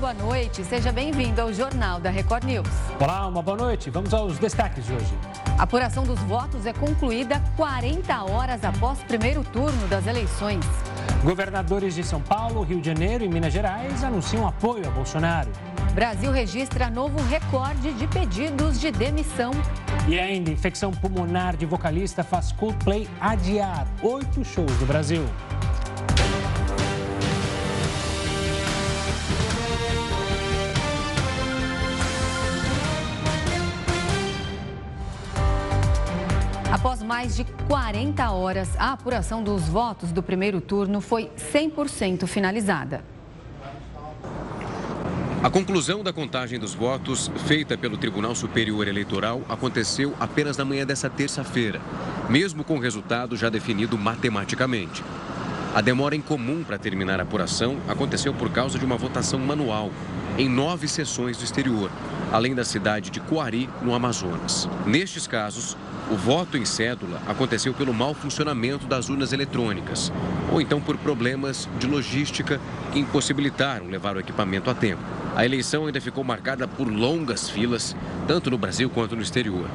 boa noite. Seja bem-vindo ao Jornal da Record News. Olá, uma boa noite. Vamos aos destaques de hoje. A apuração dos votos é concluída 40 horas após o primeiro turno das eleições. Governadores de São Paulo, Rio de Janeiro e Minas Gerais anunciam apoio a Bolsonaro. Brasil registra novo recorde de pedidos de demissão. E ainda, infecção pulmonar de vocalista faz Coldplay adiar oito shows no Brasil. Mais de 40 horas, a apuração dos votos do primeiro turno foi 100% finalizada. A conclusão da contagem dos votos, feita pelo Tribunal Superior Eleitoral, aconteceu apenas na manhã dessa terça-feira, mesmo com o resultado já definido matematicamente. A demora incomum para terminar a apuração aconteceu por causa de uma votação manual, em nove sessões do exterior, além da cidade de Coari, no Amazonas. Nestes casos, o voto em cédula aconteceu pelo mau funcionamento das urnas eletrônicas, ou então por problemas de logística que impossibilitaram levar o equipamento a tempo. A eleição ainda ficou marcada por longas filas, tanto no Brasil quanto no exterior.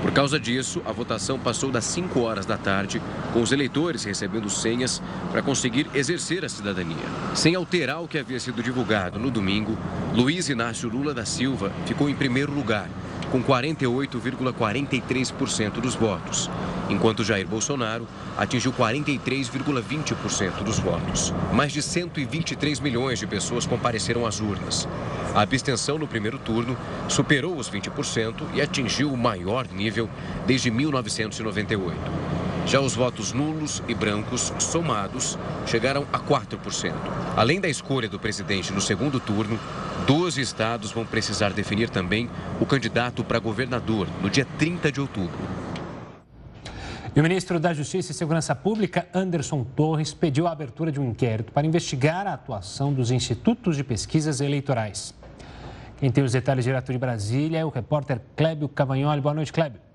Por causa disso, a votação passou das 5 horas da tarde, com os eleitores recebendo senhas para conseguir exercer a cidadania. Sem alterar o que havia sido divulgado no domingo, Luiz Inácio Lula da Silva ficou em primeiro lugar com 48,43% dos votos, enquanto Jair Bolsonaro atingiu 43,20% dos votos. Mais de 123 milhões de pessoas compareceram às urnas. A abstenção no primeiro turno superou os 20% e atingiu o maior nível desde 1998. Já os votos nulos e brancos somados chegaram a 4%. Além da escolha do presidente no segundo turno, 12 estados vão precisar definir também o candidato para governador no dia 30 de outubro. E o ministro da Justiça e Segurança Pública, Anderson Torres, pediu a abertura de um inquérito para investigar a atuação dos institutos de pesquisas eleitorais. Quem tem os detalhes direto de Brasília é o repórter Clébio Cavagnoli. Boa noite, Clébio.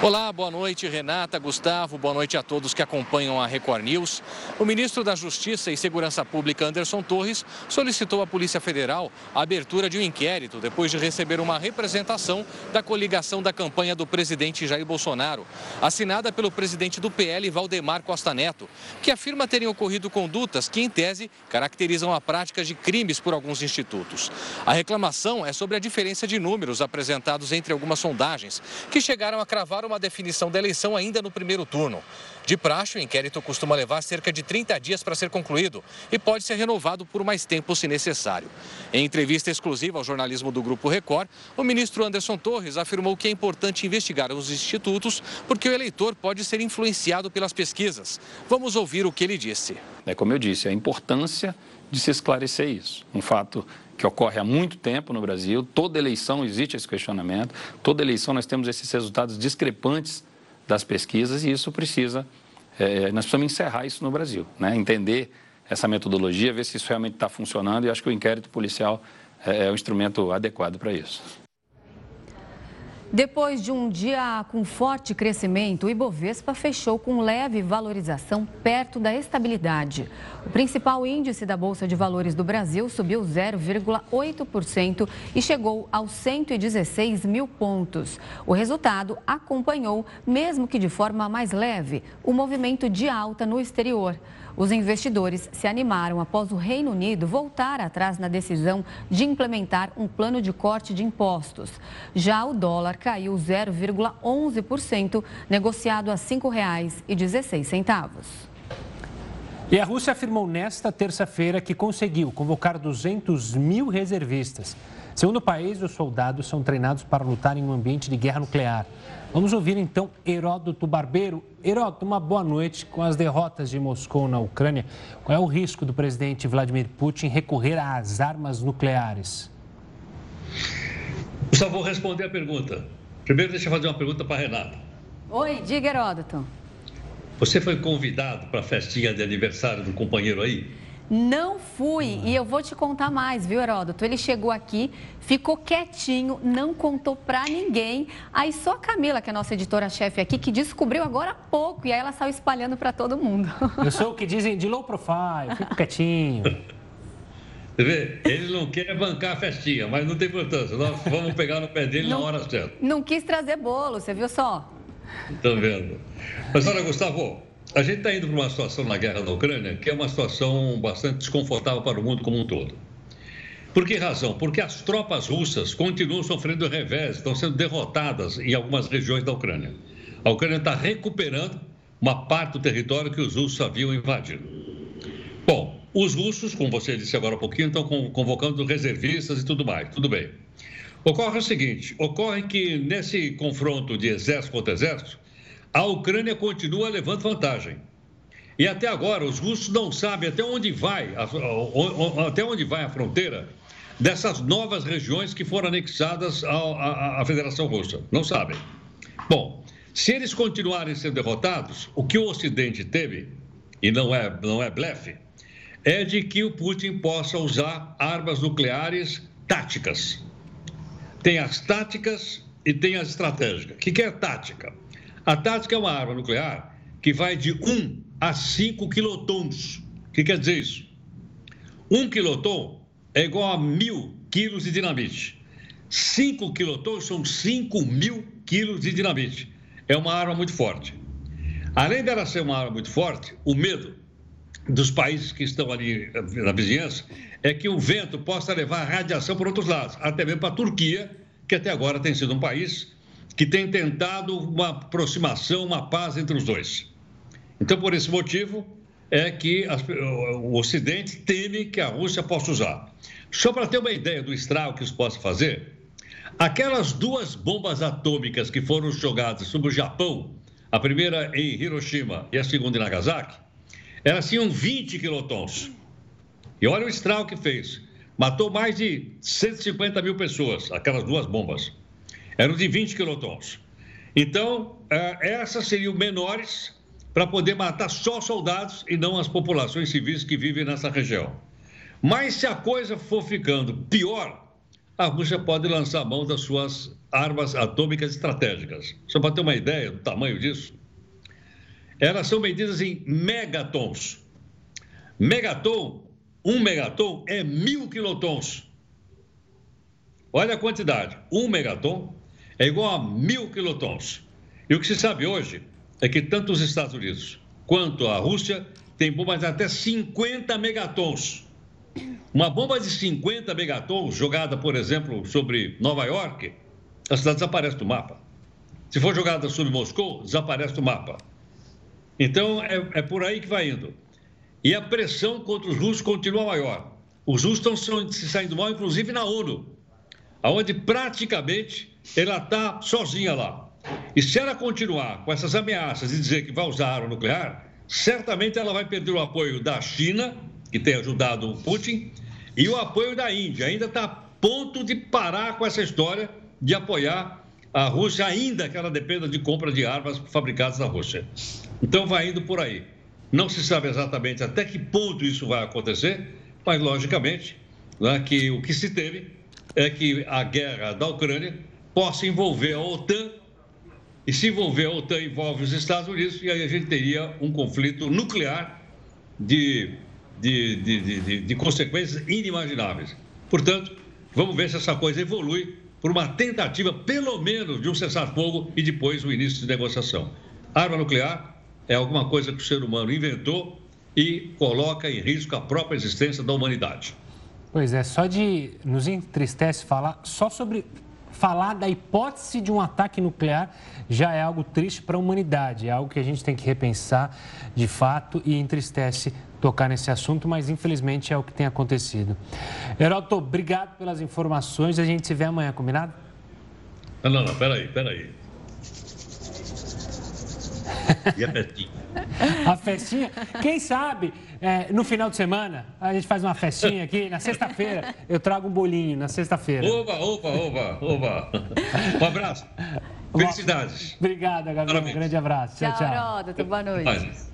Olá, boa noite, Renata, Gustavo, boa noite a todos que acompanham a Record News. O ministro da Justiça e Segurança Pública, Anderson Torres, solicitou à Polícia Federal a abertura de um inquérito depois de receber uma representação da coligação da campanha do presidente Jair Bolsonaro, assinada pelo presidente do PL, Valdemar Costa Neto, que afirma terem ocorrido condutas que, em tese, caracterizam a prática de crimes por alguns institutos. A reclamação é sobre a diferença de números apresentados entre algumas sondagens, que chegaram a cravar uma definição da eleição ainda no primeiro turno. De praxe, o inquérito costuma levar cerca de 30 dias para ser concluído e pode ser renovado por mais tempo se necessário. Em entrevista exclusiva ao jornalismo do Grupo Record, o ministro Anderson Torres afirmou que é importante investigar os institutos porque o eleitor pode ser influenciado pelas pesquisas. Vamos ouvir o que ele disse. É como eu disse, a importância de se esclarecer isso. Um fato que ocorre há muito tempo no Brasil. Toda eleição existe esse questionamento. Toda eleição nós temos esses resultados discrepantes das pesquisas e isso precisa, é, nós precisamos encerrar isso no Brasil, né? entender essa metodologia, ver se isso realmente está funcionando e acho que o inquérito policial é, é o instrumento adequado para isso. Depois de um dia com forte crescimento, o Ibovespa fechou com leve valorização perto da estabilidade. O principal índice da Bolsa de Valores do Brasil subiu 0,8% e chegou aos 116 mil pontos. O resultado acompanhou, mesmo que de forma mais leve, o movimento de alta no exterior. Os investidores se animaram após o Reino Unido voltar atrás na decisão de implementar um plano de corte de impostos. Já o dólar caiu 0,11%, negociado a R$ 5,16. E a Rússia afirmou nesta terça-feira que conseguiu convocar 200 mil reservistas. Segundo o país, os soldados são treinados para lutar em um ambiente de guerra nuclear. Vamos ouvir então Heródoto Barbeiro. Heródoto, uma boa noite. Com as derrotas de Moscou na Ucrânia, qual é o risco do presidente Vladimir Putin recorrer às armas nucleares? Só vou responder a pergunta. Primeiro, deixa eu fazer uma pergunta para a Renata. Oi, diga, Heródoto. Você foi convidado para a festinha de aniversário do companheiro aí? Não fui. E eu vou te contar mais, viu, Heródoto? Ele chegou aqui, ficou quietinho, não contou pra ninguém. Aí só a Camila, que é a nossa editora-chefe aqui, que descobriu agora há pouco. E aí ela saiu espalhando para todo mundo. Eu sou o que dizem de low profile, fico quietinho. vê? Ele não quer bancar a festinha, mas não tem importância. Nós vamos pegar no pé dele não, na hora certa. Não quis trazer bolo, você viu só? Estou vendo. Mas olha, Gustavo, a gente está indo para uma situação na guerra na Ucrânia que é uma situação bastante desconfortável para o mundo como um todo. Por que razão? Porque as tropas russas continuam sofrendo revés, estão sendo derrotadas em algumas regiões da Ucrânia. A Ucrânia está recuperando uma parte do território que os russos haviam invadido. Bom, os russos, como você disse agora há pouquinho, estão convocando reservistas e tudo mais. Tudo bem. Ocorre o seguinte: ocorre que nesse confronto de exército contra exército, a Ucrânia continua levando vantagem. E até agora os russos não sabem até onde vai, até onde vai a fronteira dessas novas regiões que foram anexadas à, Federação Russa. Não sabem. Bom, se eles continuarem sendo derrotados, o que o Ocidente teve, e não é, não é blefe, é de que o Putin possa usar armas nucleares táticas. Tem as táticas e tem as estratégicas. O que é tática? A tática é uma arma nuclear que vai de 1 a 5 quilotons. O que quer dizer isso? 1 quiloton é igual a mil quilos de dinamite. 5 quilotons são 5 mil quilos de dinamite. É uma arma muito forte. Além dela ser uma arma muito forte, o medo dos países que estão ali na vizinhança é que o vento possa levar radiação por outros lados, até mesmo para a Turquia, que até agora tem sido um país que tem tentado uma aproximação, uma paz entre os dois. Então, por esse motivo, é que as, o Ocidente teme que a Rússia possa usar. Só para ter uma ideia do estrago que isso possa fazer, aquelas duas bombas atômicas que foram jogadas sobre o Japão, a primeira em Hiroshima e a segunda em Nagasaki, elas tinham 20 quilotons. E olha o estrago que fez. Matou mais de 150 mil pessoas, aquelas duas bombas. Eram de 20 quilotons. Então, eh, essas seriam menores para poder matar só soldados e não as populações civis que vivem nessa região. Mas se a coisa for ficando pior, a Rússia pode lançar mão das suas armas atômicas estratégicas. Só para ter uma ideia do tamanho disso, elas são medidas em megatons. Megaton, um megaton é mil quilotons. Olha a quantidade. Um megaton é igual a mil quilotons. E o que se sabe hoje é que tanto os Estados Unidos quanto a Rússia têm bombas de até 50 megatons. Uma bomba de 50 megatons jogada, por exemplo, sobre Nova York, a cidade desaparece do mapa. Se for jogada sobre Moscou, desaparece do mapa. Então, é, é por aí que vai indo. E a pressão contra os russos continua maior. Os russos estão se saindo mal, inclusive na ONU, onde praticamente ela está sozinha lá. E se ela continuar com essas ameaças e dizer que vai usar arma nuclear, certamente ela vai perder o apoio da China, que tem ajudado o Putin, e o apoio da Índia. Ainda está a ponto de parar com essa história de apoiar a Rússia, ainda que ela dependa de compra de armas fabricadas na Rússia. Então vai indo por aí. Não se sabe exatamente até que ponto isso vai acontecer, mas logicamente né, que o que se teme é que a guerra da Ucrânia possa envolver a OTAN e se envolver a OTAN envolve os Estados Unidos e aí a gente teria um conflito nuclear de, de, de, de, de consequências inimagináveis. Portanto, vamos ver se essa coisa evolui por uma tentativa, pelo menos, de um cessar-fogo e depois o início de negociação. Arma nuclear é alguma coisa que o ser humano inventou e coloca em risco a própria existência da humanidade. Pois é, só de nos entristece falar só sobre falar da hipótese de um ataque nuclear já é algo triste para a humanidade, é algo que a gente tem que repensar de fato e entristece tocar nesse assunto, mas infelizmente é o que tem acontecido. Heroto, obrigado pelas informações, a gente se vê amanhã, combinado? Não, não, não, peraí, peraí. E a festinha? a festinha? Quem sabe é, no final de semana a gente faz uma festinha aqui. Na sexta-feira eu trago um bolinho, na sexta-feira. Opa, opa, opa, opa. Um abraço. Felicidades. Obrigado, Gabriel. Um grande abraço. Tchau, tchau. tchau. boa noite.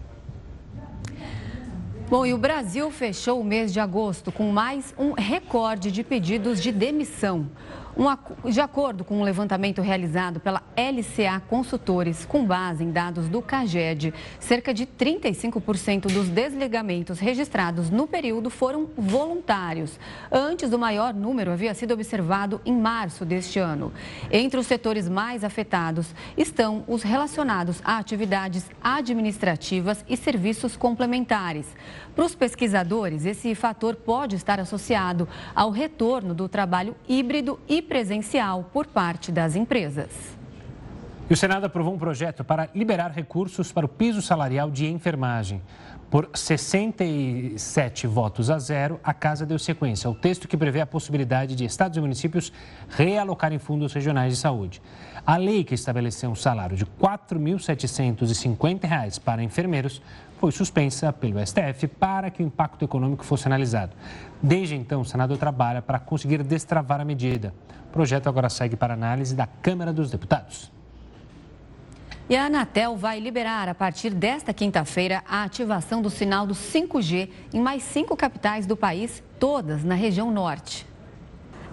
Bom, e o Brasil fechou o mês de agosto com mais um recorde de pedidos de demissão. Um, de acordo com um levantamento realizado pela LCA Consultores, com base em dados do CAGED, cerca de 35% dos desligamentos registrados no período foram voluntários. Antes, o maior número havia sido observado em março deste ano. Entre os setores mais afetados estão os relacionados a atividades administrativas e serviços complementares. Para os pesquisadores, esse fator pode estar associado ao retorno do trabalho híbrido e presencial por parte das empresas. E o Senado aprovou um projeto para liberar recursos para o piso salarial de enfermagem. Por 67 votos a zero, a Casa deu sequência ao texto que prevê a possibilidade de estados e municípios realocarem fundos regionais de saúde. A lei que estabeleceu um salário de R$ 4.750 para enfermeiros foi suspensa pelo STF para que o impacto econômico fosse analisado. Desde então, o Senado trabalha para conseguir destravar a medida. O projeto agora segue para análise da Câmara dos Deputados. E a Anatel vai liberar, a partir desta quinta-feira, a ativação do sinal do 5G em mais cinco capitais do país, todas na região norte.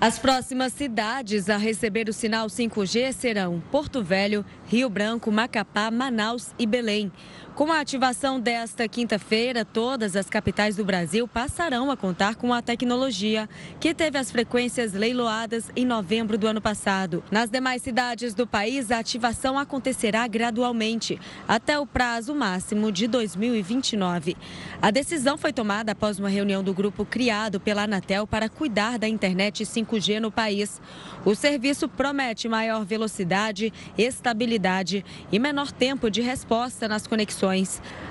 As próximas cidades a receber o sinal 5G serão Porto Velho, Rio Branco, Macapá, Manaus e Belém. Com a ativação desta quinta-feira, todas as capitais do Brasil passarão a contar com a tecnologia, que teve as frequências leiloadas em novembro do ano passado. Nas demais cidades do país, a ativação acontecerá gradualmente, até o prazo máximo de 2029. A decisão foi tomada após uma reunião do grupo criado pela Anatel para cuidar da internet 5G no país. O serviço promete maior velocidade, estabilidade e menor tempo de resposta nas conexões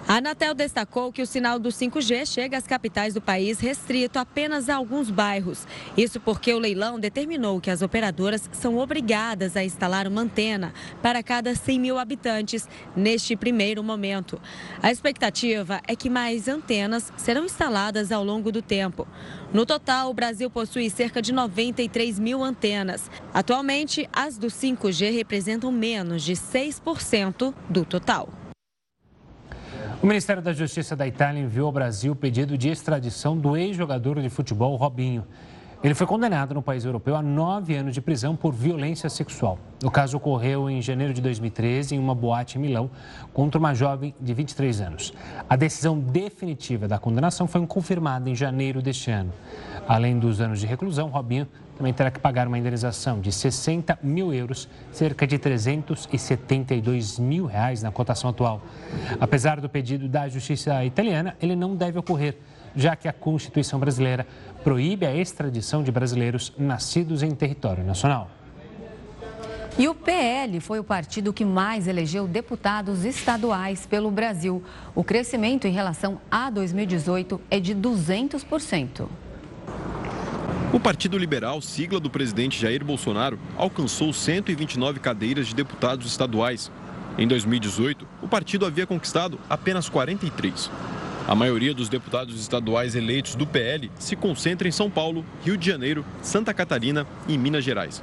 a Anatel destacou que o sinal do 5G chega às capitais do país restrito apenas a alguns bairros. Isso porque o leilão determinou que as operadoras são obrigadas a instalar uma antena para cada 100 mil habitantes neste primeiro momento. A expectativa é que mais antenas serão instaladas ao longo do tempo. No total, o Brasil possui cerca de 93 mil antenas. Atualmente, as do 5G representam menos de 6% do total. O Ministério da Justiça da Itália enviou ao Brasil o pedido de extradição do ex-jogador de futebol Robinho. Ele foi condenado no país europeu a nove anos de prisão por violência sexual. O caso ocorreu em janeiro de 2013 em uma boate em Milão contra uma jovem de 23 anos. A decisão definitiva da condenação foi confirmada em janeiro deste ano. Além dos anos de reclusão, Robinho também terá que pagar uma indenização de 60 mil euros, cerca de 372 mil reais na cotação atual. Apesar do pedido da justiça italiana, ele não deve ocorrer, já que a Constituição brasileira proíbe a extradição de brasileiros nascidos em território nacional. E o PL foi o partido que mais elegeu deputados estaduais pelo Brasil. O crescimento em relação a 2018 é de 200%. O Partido Liberal, sigla do presidente Jair Bolsonaro, alcançou 129 cadeiras de deputados estaduais. Em 2018, o partido havia conquistado apenas 43. A maioria dos deputados estaduais eleitos do PL se concentra em São Paulo, Rio de Janeiro, Santa Catarina e Minas Gerais.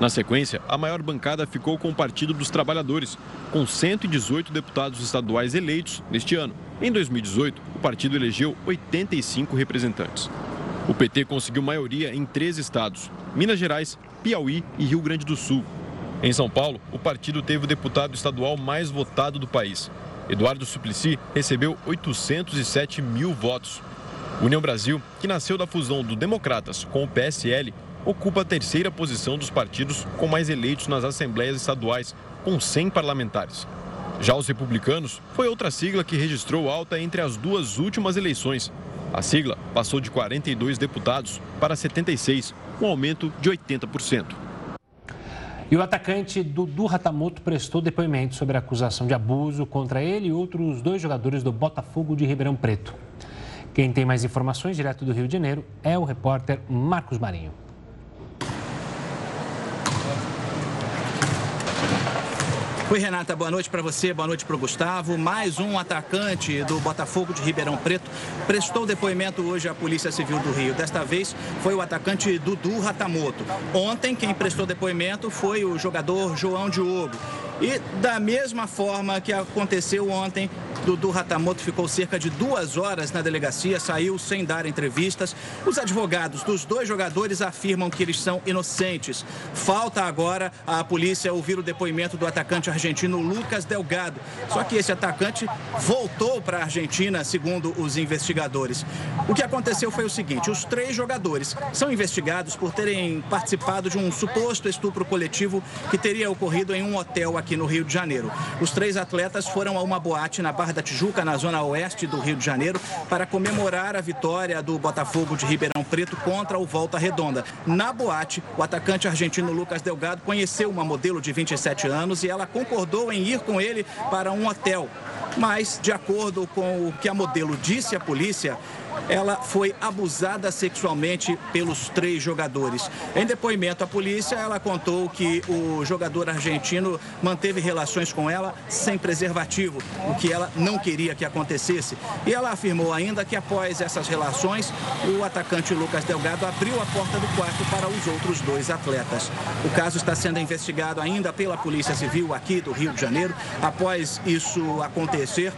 Na sequência, a maior bancada ficou com o Partido dos Trabalhadores, com 118 deputados estaduais eleitos neste ano. Em 2018, o partido elegeu 85 representantes. O PT conseguiu maioria em três estados: Minas Gerais, Piauí e Rio Grande do Sul. Em São Paulo, o partido teve o deputado estadual mais votado do país. Eduardo Suplicy recebeu 807 mil votos. União Brasil, que nasceu da fusão do Democratas com o PSL, ocupa a terceira posição dos partidos com mais eleitos nas assembleias estaduais, com 100 parlamentares. Já os republicanos foi outra sigla que registrou alta entre as duas últimas eleições, a sigla passou de 42 deputados para 76, um aumento de 80%. E o atacante Dudu Ratamoto prestou depoimento sobre a acusação de abuso contra ele e outros dois jogadores do Botafogo de Ribeirão Preto. Quem tem mais informações direto do Rio de Janeiro é o repórter Marcos Marinho. Oi, Renata, boa noite para você, boa noite para o Gustavo. Mais um atacante do Botafogo de Ribeirão Preto prestou depoimento hoje à Polícia Civil do Rio. Desta vez foi o atacante Dudu Ratamoto. Ontem, quem prestou depoimento foi o jogador João Diogo. E da mesma forma que aconteceu ontem, Dudu Ratamoto ficou cerca de duas horas na delegacia, saiu sem dar entrevistas. Os advogados dos dois jogadores afirmam que eles são inocentes. Falta agora a polícia ouvir o depoimento do atacante argentino Lucas Delgado. Só que esse atacante voltou para a Argentina, segundo os investigadores. O que aconteceu foi o seguinte: os três jogadores são investigados por terem participado de um suposto estupro coletivo que teria ocorrido em um hotel aqui no Rio de Janeiro. Os três atletas foram a uma boate na Barra da Tijuca, na zona oeste do Rio de Janeiro, para comemorar a vitória do Botafogo de Ribeirão Preto contra o Volta Redonda. Na boate, o atacante argentino Lucas Delgado conheceu uma modelo de 27 anos e ela concordou em ir com ele para um hotel. Mas, de acordo com o que a modelo disse à polícia, ela foi abusada sexualmente pelos três jogadores. Em depoimento à polícia, ela contou que o jogador argentino manteve relações com ela sem preservativo, o que ela não queria que acontecesse. E ela afirmou ainda que após essas relações, o atacante Lucas Delgado abriu a porta do quarto para os outros dois atletas. O caso está sendo investigado ainda pela Polícia Civil aqui do Rio de Janeiro. Após isso acontecer,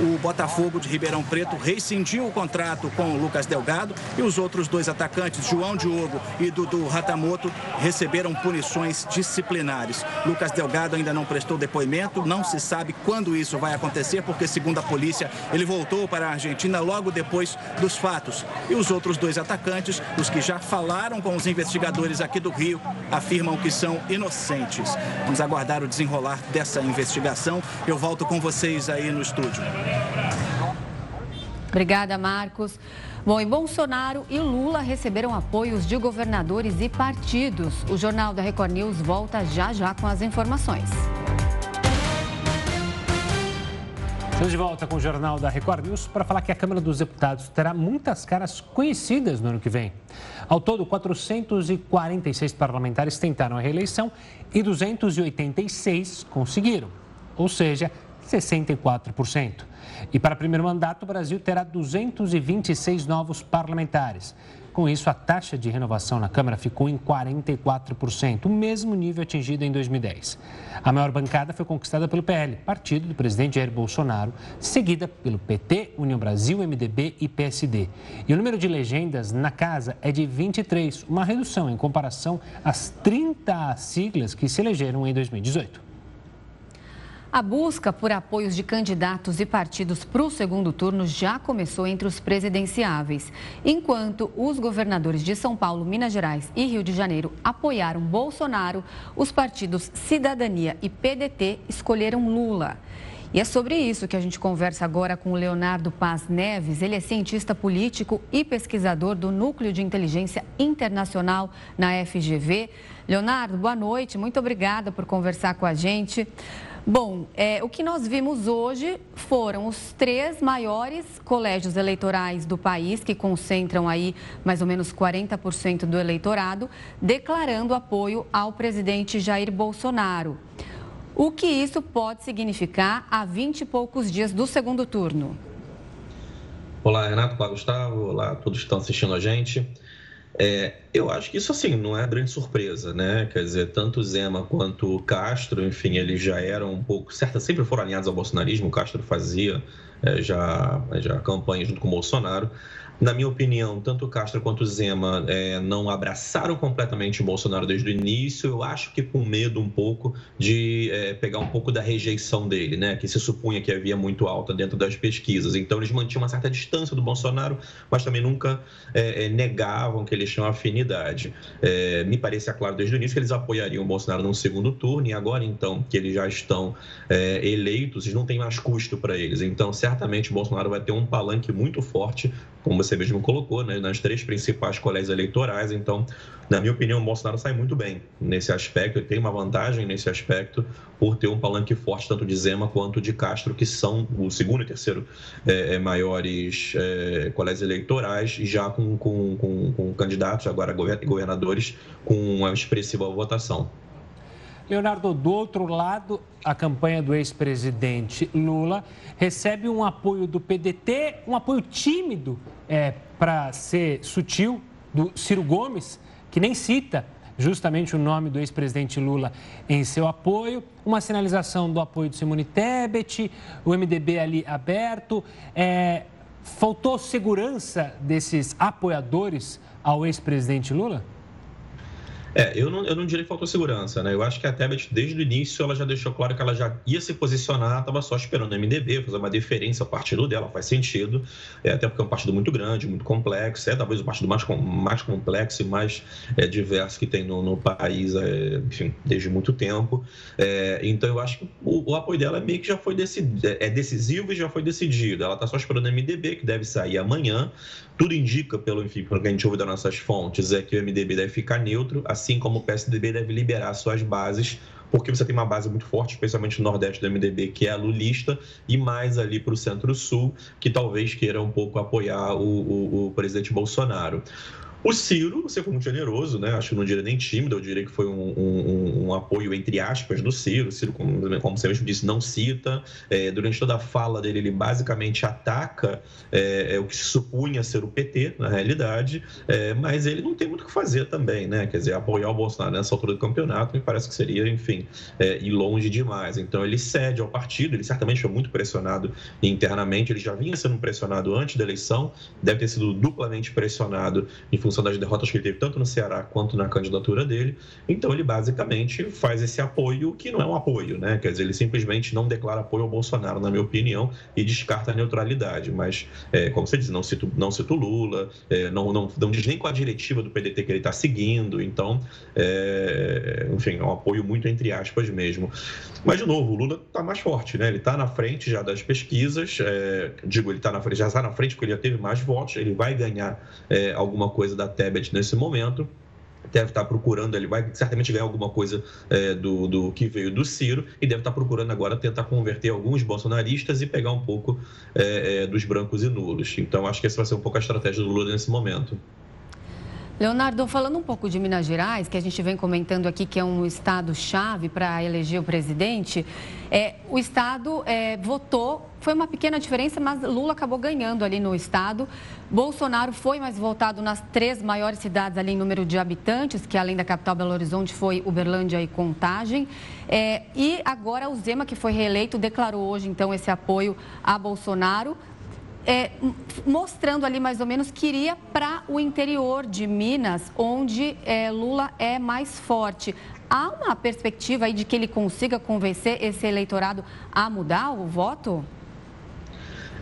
o Botafogo de Ribeirão Preto rescindiu o contrato com o Lucas Delgado e os outros dois atacantes, João Diogo e Dudu Ratamoto, receberam punições disciplinares. Lucas Delgado ainda não prestou depoimento, não se sabe quando isso vai acontecer, porque, segundo a polícia, ele voltou para a Argentina logo depois dos fatos. E os outros dois atacantes, os que já falaram com os investigadores aqui do Rio, afirmam que são inocentes. Vamos aguardar o desenrolar dessa investigação. Eu volto com vocês aí no estúdio. Obrigada, Marcos. Bom, e Bolsonaro e Lula receberam apoios de governadores e partidos. O Jornal da Record News volta já já com as informações. Estamos de volta com o Jornal da Record News para falar que a Câmara dos Deputados terá muitas caras conhecidas no ano que vem. Ao todo, 446 parlamentares tentaram a reeleição e 286 conseguiram, ou seja, 64%. E para primeiro mandato, o Brasil terá 226 novos parlamentares. Com isso, a taxa de renovação na Câmara ficou em 44%, o mesmo nível atingido em 2010. A maior bancada foi conquistada pelo PL, partido do presidente Jair Bolsonaro, seguida pelo PT, União Brasil, MDB e PSD. E o número de legendas na casa é de 23, uma redução em comparação às 30 siglas que se elegeram em 2018. A busca por apoios de candidatos e partidos para o segundo turno já começou entre os presidenciáveis. Enquanto os governadores de São Paulo, Minas Gerais e Rio de Janeiro apoiaram Bolsonaro, os partidos Cidadania e PDT escolheram Lula. E é sobre isso que a gente conversa agora com o Leonardo Paz Neves. Ele é cientista político e pesquisador do Núcleo de Inteligência Internacional na FGV. Leonardo, boa noite. Muito obrigada por conversar com a gente. Bom, é, o que nós vimos hoje foram os três maiores colégios eleitorais do país, que concentram aí mais ou menos 40% do eleitorado, declarando apoio ao presidente Jair Bolsonaro. O que isso pode significar a 20 e poucos dias do segundo turno? Olá, Renato, olá, Gustavo, olá a todos que estão assistindo a gente. É, eu acho que isso, assim, não é grande surpresa, né? Quer dizer, tanto Zema quanto Castro, enfim, eles já eram um pouco, certa, sempre foram alinhados ao bolsonarismo. O Castro fazia é, já, já campanha junto com o Bolsonaro. Na minha opinião, tanto Castro quanto Zema é, não abraçaram completamente o Bolsonaro desde o início. Eu acho que com medo um pouco de é, pegar um pouco da rejeição dele, né? Que se supunha que havia muito alta dentro das pesquisas. Então eles mantinham uma certa distância do Bolsonaro, mas também nunca é, é negavam que eles tinham afinidade. É, me parecia claro desde o início que eles apoiariam o Bolsonaro no segundo turno e agora então que eles já estão é, eleitos, eles não têm mais custo para eles. Então certamente o Bolsonaro vai ter um palanque muito forte, como você mesmo colocou, né, nas três principais colégios eleitorais. Então, na minha opinião, o Bolsonaro sai muito bem nesse aspecto, tem uma vantagem nesse aspecto por ter um palanque forte tanto de Zema quanto de Castro, que são o segundo e terceiro é, é maiores é, colégios eleitorais, já com, com, com, com candidatos, agora governadores, com uma expressiva votação. Leonardo, do outro lado, a campanha do ex-presidente Lula recebe um apoio do PDT, um apoio tímido, é, para ser sutil, do Ciro Gomes, que nem cita justamente o nome do ex-presidente Lula em seu apoio, uma sinalização do apoio de Simone Tebet, o MDB ali aberto. É, faltou segurança desses apoiadores ao ex-presidente Lula? É, eu não, eu não diria que faltou segurança, né? Eu acho que a Tebet, desde o início, ela já deixou claro que ela já ia se posicionar, estava só esperando o MDB fazer uma deferência ao partido dela, faz sentido, é, até porque é um partido muito grande, muito complexo, é talvez o partido mais, mais complexo e mais é, diverso que tem no, no país, é, enfim, desde muito tempo. É, então, eu acho que o, o, apoio dela meio que já foi decidido, é, é decisivo e já foi decidido. Ela está só esperando o MDB, que deve sair amanhã. Tudo indica, pelo enfim, pelo que a gente ouve das nossas fontes, é que o MDB deve ficar neutro, assim como o PSDB deve liberar suas bases, porque você tem uma base muito forte, especialmente no Nordeste do MDB, que é a lulista, e mais ali para o Centro-Sul, que talvez queira um pouco apoiar o, o, o presidente Bolsonaro. O Ciro, você foi muito generoso, né? Acho que não diria nem tímido, eu diria que foi um, um, um apoio entre aspas do Ciro. O Ciro, como, como você mesmo disse, não cita. É, durante toda a fala dele, ele basicamente ataca é, é, o que se supunha ser o PT, na realidade, é, mas ele não tem muito o que fazer também, né? Quer dizer, apoiar o Bolsonaro nessa altura do campeonato me parece que seria, enfim, é, ir longe demais. Então ele cede ao partido, ele certamente foi muito pressionado internamente, ele já vinha sendo pressionado antes da eleição, deve ter sido duplamente pressionado em função das derrotas que ele teve tanto no Ceará quanto na candidatura dele. Então ele basicamente faz esse apoio que não é um apoio, né? Quer dizer, ele simplesmente não declara apoio ao Bolsonaro, na minha opinião, e descarta a neutralidade. Mas, é, como você diz, não cita, não cita Lula, é, não, não, não diz nem qual a diretiva do PDT que ele está seguindo. Então, é, enfim, é um apoio muito entre aspas mesmo. Mas, de novo, o Lula está mais forte, né? Ele está na frente já das pesquisas. É, digo, ele tá na, já está na frente porque ele já teve mais votos, ele vai ganhar é, alguma coisa da Tebet nesse momento deve estar procurando, ele vai certamente ganhar alguma coisa é, do, do que veio do Ciro e deve estar procurando agora tentar converter alguns bolsonaristas e pegar um pouco é, é, dos brancos e nulos. Então, acho que essa vai ser um pouco a estratégia do Lula nesse momento. Leonardo, falando um pouco de Minas Gerais, que a gente vem comentando aqui que é um estado-chave para eleger o presidente, é, o estado é, votou, foi uma pequena diferença, mas Lula acabou ganhando ali no estado. Bolsonaro foi mais votado nas três maiores cidades ali em número de habitantes, que além da capital Belo Horizonte foi Uberlândia e Contagem. É, e agora o Zema, que foi reeleito, declarou hoje então esse apoio a Bolsonaro é, mostrando ali mais ou menos que iria para o interior de Minas, onde é, Lula é mais forte. Há uma perspectiva aí de que ele consiga convencer esse eleitorado a mudar o voto?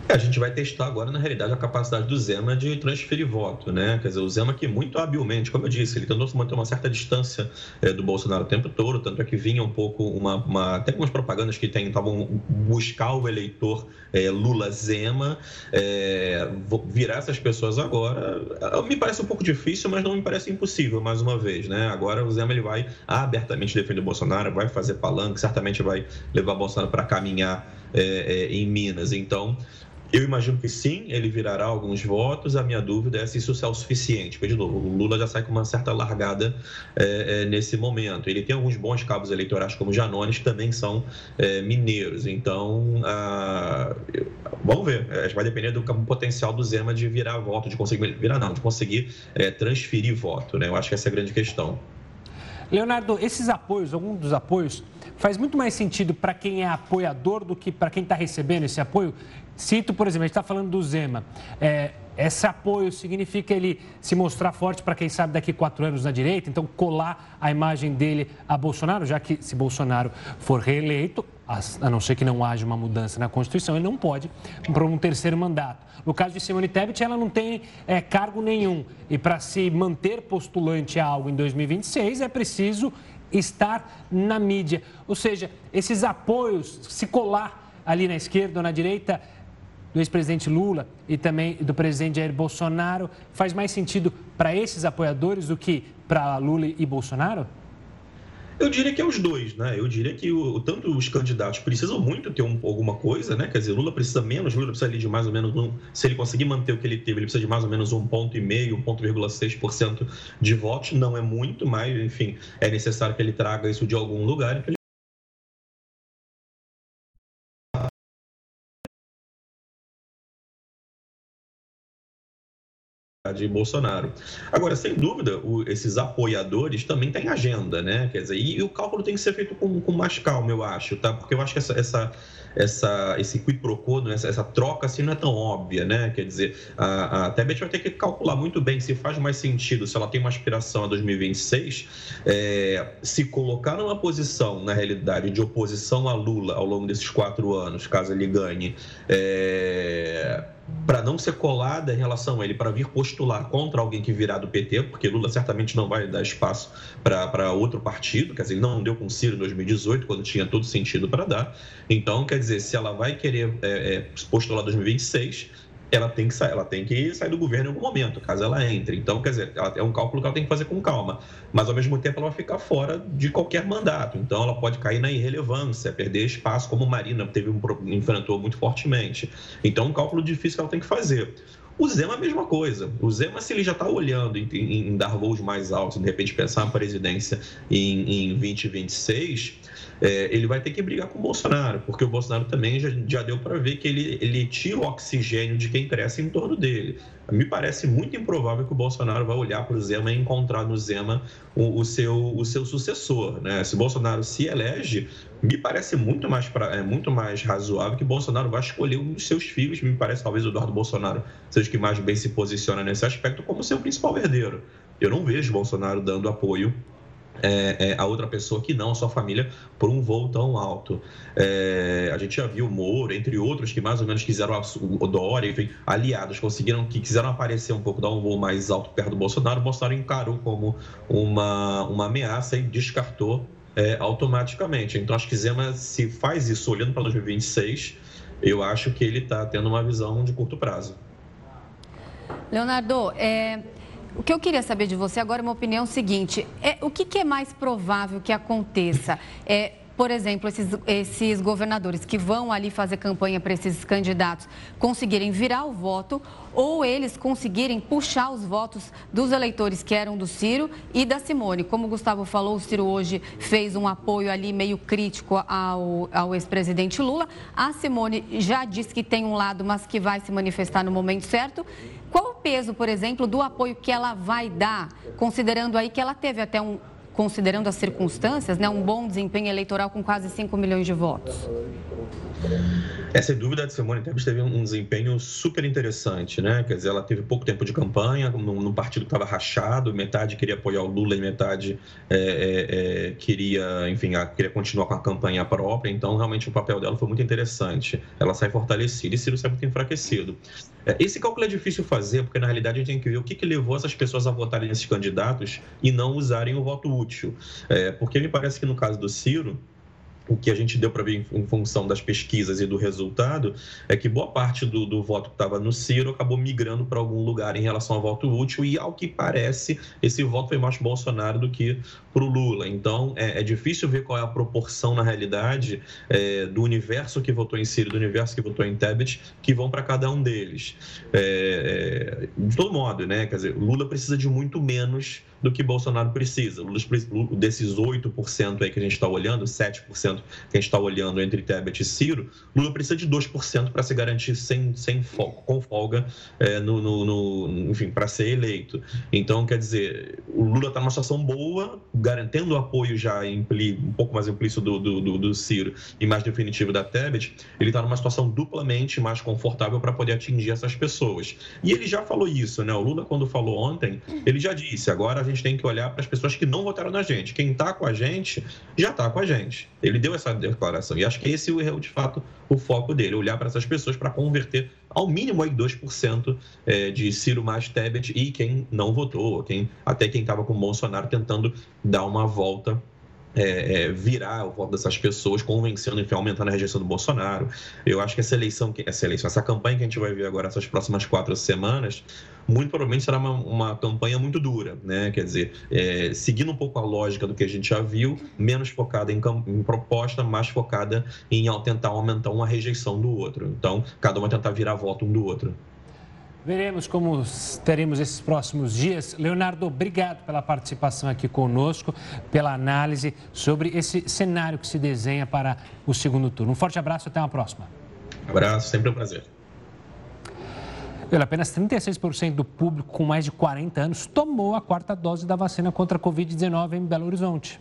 É, a gente vai testar agora, na realidade, a capacidade do Zema de transferir voto, né? Quer dizer, o Zema que muito habilmente, como eu disse, ele tentou manter uma certa distância é, do Bolsonaro o tempo todo, tanto é que vinha um pouco uma, uma até algumas propagandas que tentavam buscar o eleitor é, Lula-Zema, é, virar essas pessoas agora, me parece um pouco difícil, mas não me parece impossível, mais uma vez, né? Agora o Zema ele vai abertamente defender o Bolsonaro, vai fazer palanque, certamente vai levar o Bolsonaro para caminhar é, é, em Minas. Então, eu imagino que sim, ele virará alguns votos. A minha dúvida é se isso é o suficiente. Porque, de novo, o Lula já sai com uma certa largada é, é, nesse momento. Ele tem alguns bons cabos eleitorais, como Janones, que também são é, mineiros. Então, a... vamos ver. É, vai depender do potencial do Zema de virar voto, de conseguir virar, não, de conseguir é, transferir voto. Né? Eu acho que essa é a grande questão. Leonardo, esses apoios, algum dos apoios, faz muito mais sentido para quem é apoiador do que para quem está recebendo esse apoio? Cito, por exemplo, a gente está falando do Zema. É, esse apoio significa ele se mostrar forte para quem sabe daqui quatro anos na direita, então colar a imagem dele a Bolsonaro, já que se Bolsonaro for reeleito, a não ser que não haja uma mudança na Constituição, ele não pode para um terceiro mandato. No caso de Simone Tebet, ela não tem é, cargo nenhum e para se manter postulante a algo em 2026 é preciso estar na mídia. Ou seja, esses apoios, se colar ali na esquerda ou na direita, do ex-presidente Lula e também do presidente Jair Bolsonaro faz mais sentido para esses apoiadores do que para Lula e Bolsonaro? Eu diria que é os dois, né? Eu diria que o, tanto os candidatos precisam muito ter um, alguma coisa, né? Quer dizer, Lula precisa menos, Lula precisa ali de mais ou menos um. Se ele conseguir manter o que ele teve, ele precisa de mais ou menos um ponto e meio, um ponto vírgula seis por cento de votos. Não é muito, mas enfim, é necessário que ele traga isso de algum lugar. Então de Bolsonaro. Agora, sem dúvida, o, esses apoiadores também têm agenda, né? Quer dizer, e, e o cálculo tem que ser feito com, com, mais calma, eu acho, tá? Porque eu acho que essa, essa, essa, esse quid pro quo, né? essa, essa, troca assim não é tão óbvia, né? Quer dizer, a, a Tebet vai ter que calcular muito bem se faz mais sentido, se ela tem uma aspiração a 2026, é, se colocar numa posição, na realidade, de oposição a Lula ao longo desses quatro anos, caso ele ganhe, é, para não ser colada em relação a ele, para vir postular contra alguém que virá do PT, porque Lula certamente não vai dar espaço para outro partido, quer dizer, ele não deu com Ciro em 2018, quando tinha todo sentido para dar. Então, quer dizer, se ela vai querer é, é, postular 2026, ela tem que sair, ela tem que sair do governo em algum momento, caso ela entre. Então, quer dizer, é um cálculo que ela tem que fazer com calma, mas ao mesmo tempo ela vai ficar fora de qualquer mandato. Então, ela pode cair na irrelevância, perder espaço, como Marina teve um, enfrentou muito fortemente. Então, é um cálculo difícil que ela tem que fazer. O Zema a mesma coisa. O Zema, se ele já está olhando em, em, em, dar voos mais altos, de repente pensar na presidência em, em 2026, é, ele vai ter que brigar com o Bolsonaro, porque o Bolsonaro também já, já deu para ver que ele, ele tira o oxigênio de quem cresce em torno dele. Me parece muito improvável que o Bolsonaro vai olhar para o Zema e encontrar no Zema o, o, seu, o seu sucessor. Né? Se Bolsonaro se elege, me parece muito mais, pra, é, muito mais razoável que Bolsonaro vai escolher um dos seus filhos. Me parece talvez o Eduardo Bolsonaro seja o que mais bem se posiciona nesse aspecto como seu principal herdeiro. Eu não vejo Bolsonaro dando apoio é, é, a outra pessoa que não a sua família por um voo tão alto. É, a gente já viu o Moro, entre outros, que mais ou menos quiseram, o Dória, enfim, aliados, conseguiram, que quiseram aparecer um pouco, dar um voo mais alto perto do Bolsonaro, o Bolsonaro encarou como uma, uma ameaça e descartou é, automaticamente. Então, acho que Zema, se faz isso olhando para 2026, eu acho que ele está tendo uma visão de curto prazo. Leonardo, é, o que eu queria saber de você agora é uma opinião seguinte: é, o que, que é mais provável que aconteça? É, por exemplo, esses, esses governadores que vão ali fazer campanha para esses candidatos conseguirem virar o voto ou eles conseguirem puxar os votos dos eleitores que eram do Ciro e da Simone. Como o Gustavo falou, o Ciro hoje fez um apoio ali meio crítico ao, ao ex-presidente Lula. A Simone já disse que tem um lado, mas que vai se manifestar no momento certo. Qual o peso, por exemplo, do apoio que ela vai dar, considerando aí que ela teve até um considerando as circunstâncias, né, um bom desempenho eleitoral com quase 5 milhões de votos? É, dúvida, a Simone Tebet teve um desempenho super interessante, né? Quer dizer, ela teve pouco tempo de campanha, num, num partido que estava rachado, metade queria apoiar o Lula e metade é, é, é, queria, enfim, queria continuar com a campanha própria. Então, realmente, o papel dela foi muito interessante. Ela sai fortalecida e Ciro sai muito enfraquecido. É, esse cálculo é difícil fazer, porque na realidade a gente tem que ver o que, que levou essas pessoas a votarem nesses candidatos e não usarem o voto útil. É, porque me parece que no caso do Ciro, o que a gente deu para ver em, função das pesquisas e do resultado é que boa parte do, do voto que estava no Ciro acabou migrando para algum lugar em relação ao voto útil e, ao que parece, esse voto foi mais Bolsonaro do que para o Lula. Então, é, é, difícil ver qual é a proporção, na realidade, é, do universo que votou em Ciro, do universo que votou em Tebet, que vão para cada um deles. É, é, de todo modo, né? Quer dizer, Lula precisa de muito menos do que Bolsonaro precisa. Desses 8% aí que a gente está olhando, 7% que a gente está olhando entre Tebet e Ciro, Lula precisa de 2% para se garantir sem, sem foco, com folga, é, no, no, no, enfim, para ser eleito. Então, quer dizer, o Lula está numa situação boa, garantendo o apoio já impli, um pouco mais implícito do, do, do, do Ciro e mais definitivo da Tebet, ele está numa situação duplamente mais confortável para poder atingir essas pessoas. E ele já falou isso, né? O Lula, quando falou ontem, ele já disse, agora gente tem que olhar para as pessoas que não votaram na gente. Quem está com a gente, já está com a gente. Ele deu essa declaração. E acho que esse é, de fato, o foco dele. Olhar para essas pessoas para converter ao mínimo aí 2% é, de Ciro mais Tebet e quem não votou, quem, até quem estava com o Bolsonaro tentando dar uma volta é, é, virar o voto dessas pessoas, convencendo, enfim, aumentando a rejeição do Bolsonaro. Eu acho que essa eleição, essa eleição, essa campanha que a gente vai ver agora, essas próximas quatro semanas, muito provavelmente será uma, uma campanha muito dura, né? Quer dizer, é, seguindo um pouco a lógica do que a gente já viu, menos focada em, em proposta, mais focada em tentar aumentar uma rejeição do outro. Então, cada uma tentar virar voto um do outro. Veremos como teremos esses próximos dias. Leonardo, obrigado pela participação aqui conosco, pela análise sobre esse cenário que se desenha para o segundo turno. Um forte abraço, até a próxima. Abraço, sempre um prazer. Pela apenas 36% do público com mais de 40 anos tomou a quarta dose da vacina contra a Covid-19 em Belo Horizonte.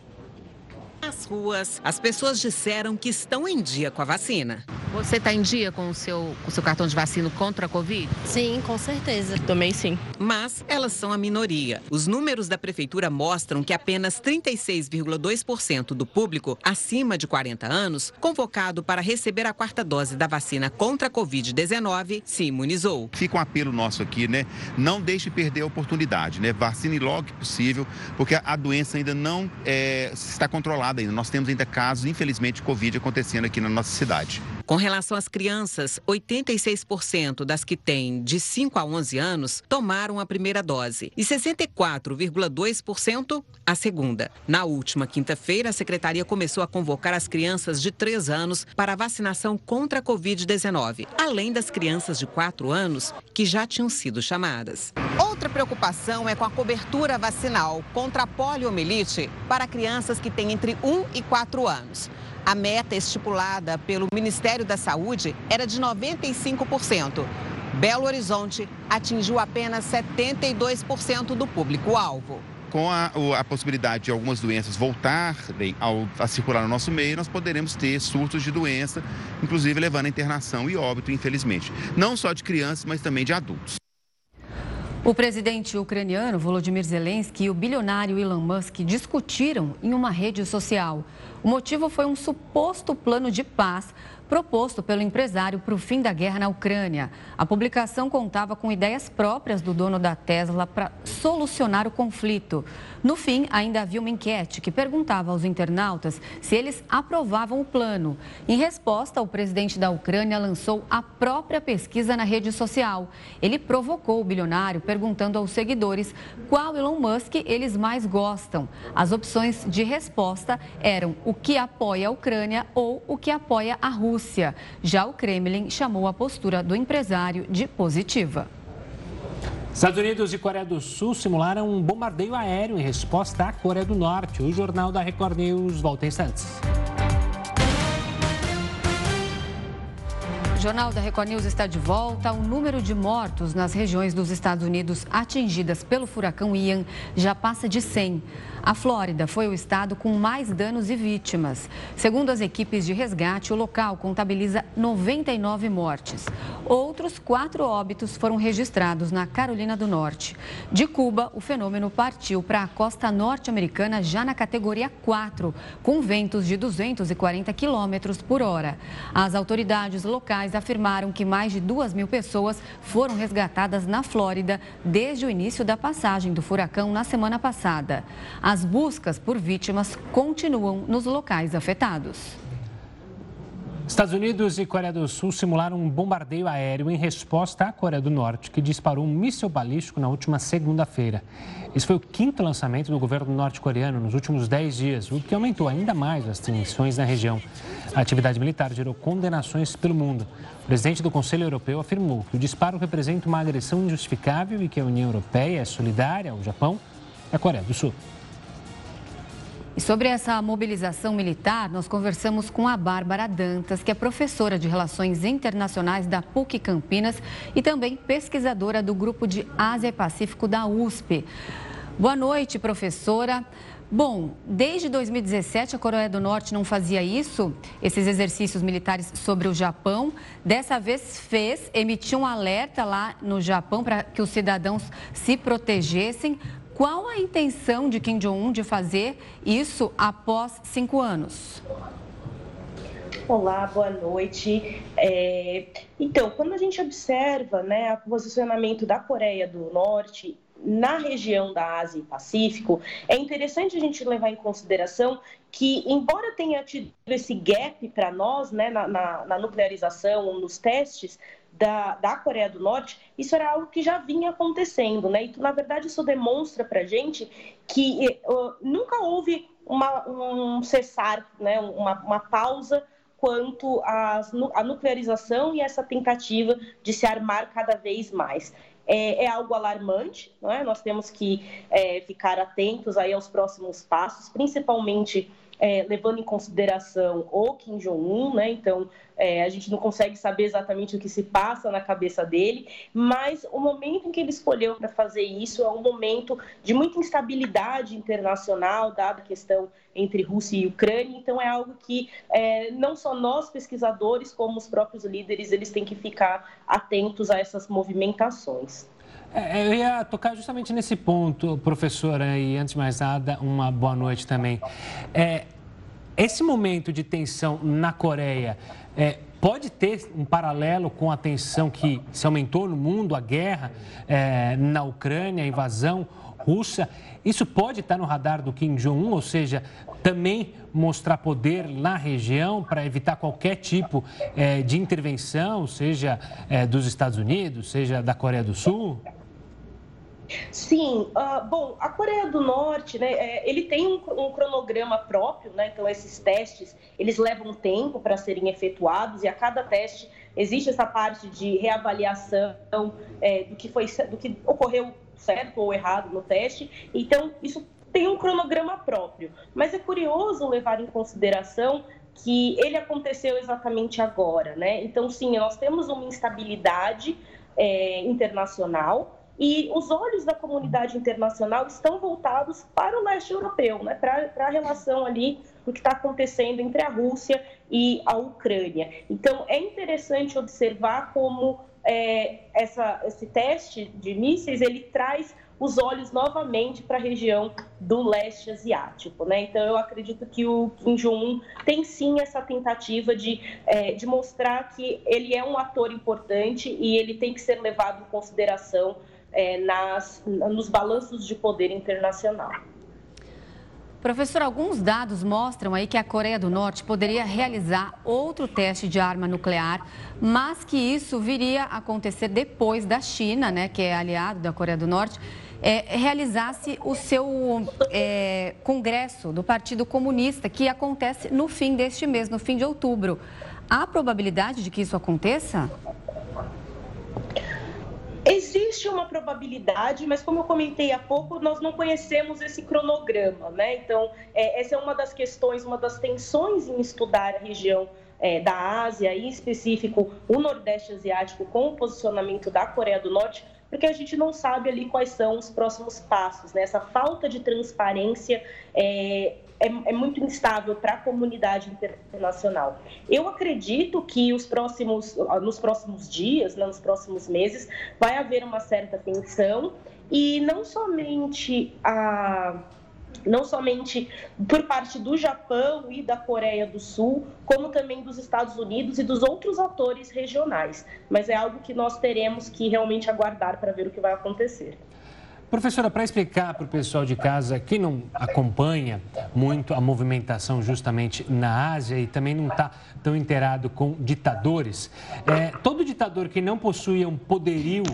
Nas ruas, as pessoas disseram que estão em dia com a vacina. Você está em dia com o seu, com o seu cartão de vacina contra a Covid? Sim, com certeza. Tomei sim. Mas elas são a minoria. Os números da prefeitura mostram que apenas 36,2% do público acima de 40 anos, convocado para receber a quarta dose da vacina contra a Covid-19, se imunizou. Fica um apelo nosso aqui, né? Não deixe perder a oportunidade, né? Vacine logo que possível, porque a doença ainda não é, está controlada ainda. Nós temos ainda casos, infelizmente, de Covid acontecendo aqui na nossa cidade. Com relação às crianças, 86% das que têm de 5 a 11 anos tomaram a primeira dose e 64,2% a segunda. Na última quinta-feira, a secretaria começou a convocar as crianças de 3 anos para a vacinação contra a Covid-19, além das crianças de 4 anos que já tinham sido chamadas. Preocupação é com a cobertura vacinal contra a poliomielite para crianças que têm entre 1 e 4 anos. A meta estipulada pelo Ministério da Saúde era de 95%. Belo Horizonte atingiu apenas 72% do público-alvo. Com a, a, possibilidade de algumas doenças voltarem ao, a circular no nosso meio, nós poderemos ter surtos de doença, inclusive levando a internação e óbito, infelizmente. Não só de crianças, mas também de adultos. O presidente ucraniano Volodymyr Zelensky e o bilionário Elon Musk discutiram em uma rede social. O motivo foi um suposto plano de paz proposto pelo empresário para o fim da guerra na Ucrânia. A publicação contava com ideias próprias do dono da Tesla para solucionar o conflito. No fim, ainda havia uma enquete que perguntava aos internautas se eles aprovavam o plano. Em resposta, o presidente da Ucrânia lançou a própria pesquisa na rede social. Ele provocou o bilionário perguntando aos seguidores qual Elon Musk eles mais gostam. As opções de resposta eram o que apoia a Ucrânia ou o que apoia a Rússia. Já o Kremlin chamou a postura do empresário de positiva. Estados Unidos e Coreia do Sul simularam um bombardeio aéreo em resposta à Coreia do Norte. O Jornal da Record News volta em instantes. Jornal da Record News está de volta. O número de mortos nas regiões dos Estados Unidos atingidas pelo furacão Ian já passa de 100. A Flórida foi o estado com mais danos e vítimas. Segundo as equipes de resgate, o local contabiliza 99 mortes. Outros quatro óbitos foram registrados na Carolina do Norte. De Cuba, o fenômeno partiu para a costa norte-americana já na categoria 4, com ventos de 240 quilômetros por hora. As autoridades locais afirmaram que mais de 2 mil pessoas foram resgatadas na Flórida desde o início da passagem do furacão na semana passada. As buscas por vítimas continuam nos locais afetados. Estados Unidos e Coreia do Sul simularam um bombardeio aéreo em resposta à Coreia do Norte, que disparou um míssil balístico na última segunda-feira. Esse foi o quinto lançamento do governo norte-coreano nos últimos dez dias, o que aumentou ainda mais as tensões na região. A atividade militar gerou condenações pelo mundo. O presidente do Conselho Europeu afirmou que o disparo representa uma agressão injustificável e que a União Europeia é solidária ao Japão e à Coreia do Sul. E sobre essa mobilização militar, nós conversamos com a Bárbara Dantas, que é professora de Relações Internacionais da PUC Campinas e também pesquisadora do Grupo de Ásia e Pacífico da USP. Boa noite, professora. Bom, desde 2017 a Coreia do Norte não fazia isso, esses exercícios militares sobre o Japão. Dessa vez fez, emitiu um alerta lá no Japão para que os cidadãos se protegessem. Qual a intenção de Kim Jong-un de fazer isso após cinco anos? Olá, boa noite. É, então, quando a gente observa né, o posicionamento da Coreia do Norte na região da Ásia e Pacífico, é interessante a gente levar em consideração que, embora tenha tido esse gap para nós né, na, na, na nuclearização, nos testes, da, da Coreia do Norte, isso era algo que já vinha acontecendo, né? E, na verdade, isso demonstra para gente que uh, nunca houve uma, um cessar, né? uma, uma pausa quanto às, à nuclearização e essa tentativa de se armar cada vez mais. É, é algo alarmante, não é? nós temos que é, ficar atentos aí aos próximos passos, principalmente é, levando em consideração o Kim Jong-un, né? Então, é, a gente não consegue saber exatamente o que se passa na cabeça dele, mas o momento em que ele escolheu para fazer isso é um momento de muita instabilidade internacional, dada a questão entre Rússia e Ucrânia. Então, é algo que é, não só nós, pesquisadores, como os próprios líderes, eles têm que ficar atentos a essas movimentações. É, eu ia tocar justamente nesse ponto, professora, e antes de mais nada, uma boa noite também. É, esse momento de tensão na Coreia é, pode ter um paralelo com a tensão que se aumentou no mundo, a guerra é, na Ucrânia, a invasão russa. Isso pode estar no radar do Kim Jong-un, ou seja, também mostrar poder na região para evitar qualquer tipo é, de intervenção, seja é, dos Estados Unidos, seja da Coreia do Sul? Sim, uh, bom, a Coreia do Norte, né, é, ele tem um, um, cronograma próprio, né, então esses testes, eles levam tempo para serem efetuados e a cada teste existe essa parte de reavaliação é, do, que foi, do que ocorreu certo ou errado no teste, então isso tem um cronograma próprio, mas é curioso levar em consideração que ele aconteceu exatamente agora, né, então sim, nós temos uma instabilidade é, internacional, e os olhos da comunidade internacional estão voltados para o leste europeu, né, para a relação ali do que está acontecendo entre a Rússia e a Ucrânia. Então, é interessante observar como é, essa, esse teste de mísseis ele traz os olhos novamente para a região do leste asiático. Né? Então, eu acredito que o Kim Jong-un tem sim essa tentativa de, é, de mostrar que ele é um ator importante e ele tem que ser levado em consideração é, nas, nos balanços de poder internacional. Professor, alguns dados mostram aí que a Coreia do Norte poderia realizar outro teste de arma nuclear, mas que isso viria a acontecer depois da China, né, que é aliado da Coreia do Norte, é, realizasse o seu é, congresso do Partido Comunista, que acontece no fim deste mês, no fim de outubro. Há probabilidade de que isso aconteça? Existe uma probabilidade, mas como eu comentei há pouco, nós não conhecemos esse cronograma, né? Então, é, essa é uma das questões, uma das tensões em estudar a região é, da Ásia, em específico o Nordeste Asiático, com o posicionamento da Coreia do Norte, porque a gente não sabe ali quais são os próximos passos, né? Essa falta de transparência é, é, é muito instável para a comunidade internacional. Eu acredito que os próximos, nos próximos dias, né, nos próximos meses, vai haver uma certa tensão e não somente a não somente por parte do Japão e da Coreia do Sul, como também dos Estados Unidos e dos outros atores regionais. Mas é algo que nós teremos que realmente aguardar para ver o que vai acontecer. Professora, para explicar para o pessoal de casa que não acompanha muito a movimentação justamente na Ásia e também não está tão inteirado com ditadores, é, todo ditador que não possui um poderio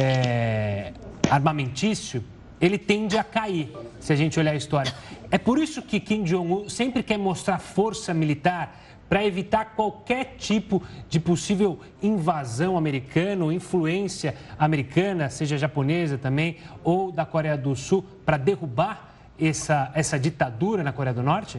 é, armamentício, ele tende a cair, se a gente olhar a história. É por isso que Kim Jong-un sempre quer mostrar força militar para evitar qualquer tipo de possível invasão americana ou influência americana, seja japonesa também, ou da Coreia do Sul, para derrubar essa, essa ditadura na Coreia do Norte?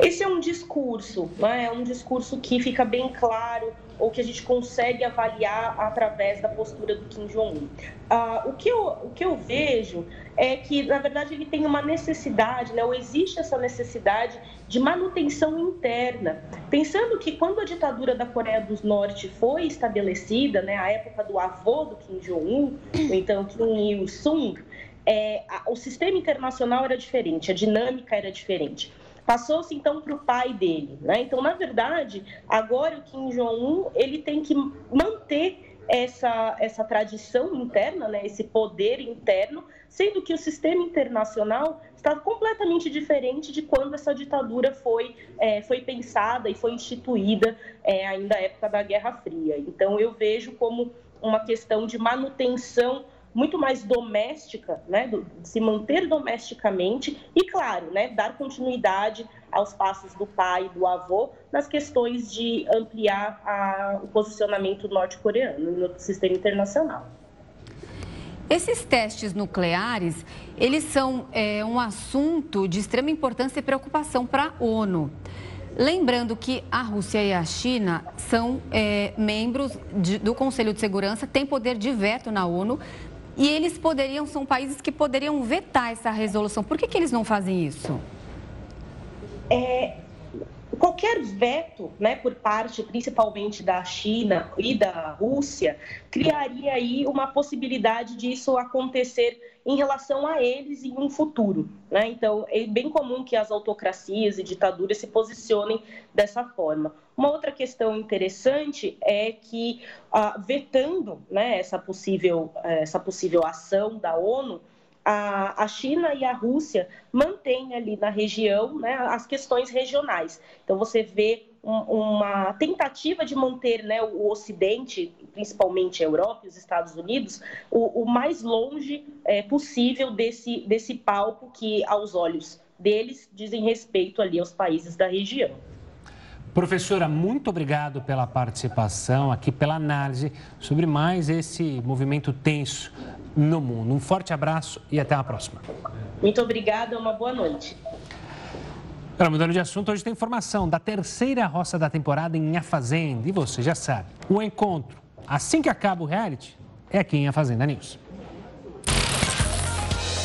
Esse é um discurso, né? é um discurso que fica bem claro ou que a gente consegue avaliar através da postura do Kim Jong-un. Uh, o, que eu, o que eu vejo é que, na verdade, ele tem uma necessidade, né, ou existe essa necessidade de manutenção interna. Pensando que quando a ditadura da Coreia do Norte foi estabelecida, né, a época do avô do Kim Jong-un, então Kim Il-sung, é, o sistema internacional era diferente, a dinâmica era diferente. Passou-se então para o pai dele, né? Então, na verdade, agora o Kim Jong-un ele tem que manter essa, essa tradição interna, né? Esse poder interno, sendo que o sistema internacional está completamente diferente de quando essa ditadura foi, é, foi pensada e foi instituída é, ainda na época da Guerra Fria. Então, eu vejo como uma questão de manutenção muito mais doméstica, né, de se manter domesticamente e, claro, né, dar continuidade aos passos do pai e do avô nas questões de ampliar a, o posicionamento norte-coreano no sistema internacional. Esses testes nucleares, eles são é, um assunto de extrema importância e preocupação para a ONU. Lembrando que a Rússia e a China são é, membros de, do Conselho de Segurança, têm poder de veto na ONU e eles poderiam, são países que poderiam vetar essa resolução. Por que, que eles não fazem isso? É, qualquer veto, né, por parte principalmente da China e da Rússia, criaria aí uma possibilidade disso acontecer em relação a eles em um futuro. Né? Então, é bem comum que as autocracias e ditaduras se posicionem dessa forma. Uma outra questão interessante é que, ah, vetando né, essa, possível, essa possível ação da ONU, a, a China e a Rússia mantêm ali na região né, as questões regionais. Então, você vê um, uma tentativa de manter né, o Ocidente, principalmente a Europa e os Estados Unidos, o, o mais longe é, possível desse, desse palco que, aos olhos deles, dizem respeito ali aos países da região. Professora, muito obrigado pela participação aqui, pela análise sobre mais esse movimento tenso no mundo. Um forte abraço e até a próxima. Muito obrigada, uma boa noite. Agora, mudando de assunto, hoje tem informação da terceira roça da temporada em A Fazenda. E você já sabe, o encontro, assim que acaba o reality, é aqui em A Fazenda News.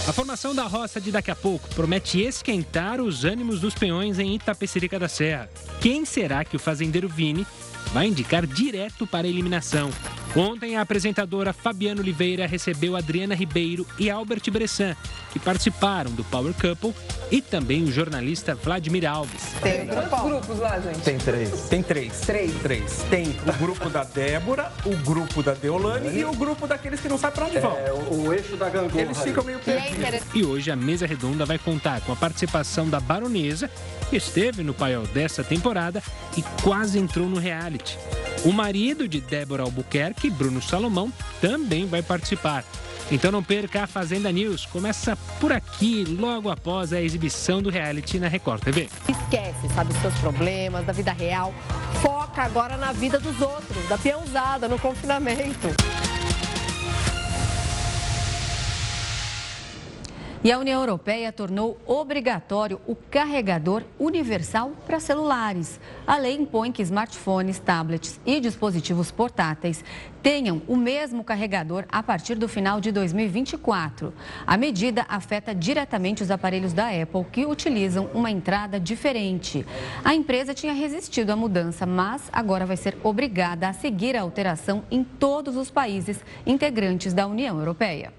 A formação da roça de daqui a pouco promete esquentar os ânimos dos peões em Itapecerica da Serra. Quem será que o fazendeiro Vini vai indicar direto para a eliminação? Ontem, a apresentadora Fabiana Oliveira recebeu Adriana Ribeiro e Albert Bressan, que participaram do Power Couple, e também o jornalista Vladimir Alves. Tem quantos grupos lá, gente? Tem três. Tem três. Três. Três. Tem o grupo da Débora, o grupo da Deolane e o grupo daqueles que não sabem para onde vão. É, o, o eixo da gangorra. Eles ficam meio perdidos. E hoje a mesa redonda vai contar com a participação da baronesa, que esteve no paiol dessa temporada e quase entrou no reality. O marido de Débora Albuquerque, Bruno Salomão, também vai participar. Então não perca a Fazenda News. Começa por aqui, logo após a exibição do reality na Record TV. Esquece, sabe, os seus problemas, da vida real. Foca agora na vida dos outros, da peãozada, no confinamento. E a União Europeia tornou obrigatório o carregador universal para celulares. A lei impõe que smartphones, tablets e dispositivos portáteis tenham o mesmo carregador a partir do final de 2024. A medida afeta diretamente os aparelhos da Apple que utilizam uma entrada diferente. A empresa tinha resistido à mudança, mas agora vai ser obrigada a seguir a alteração em todos os países integrantes da União Europeia.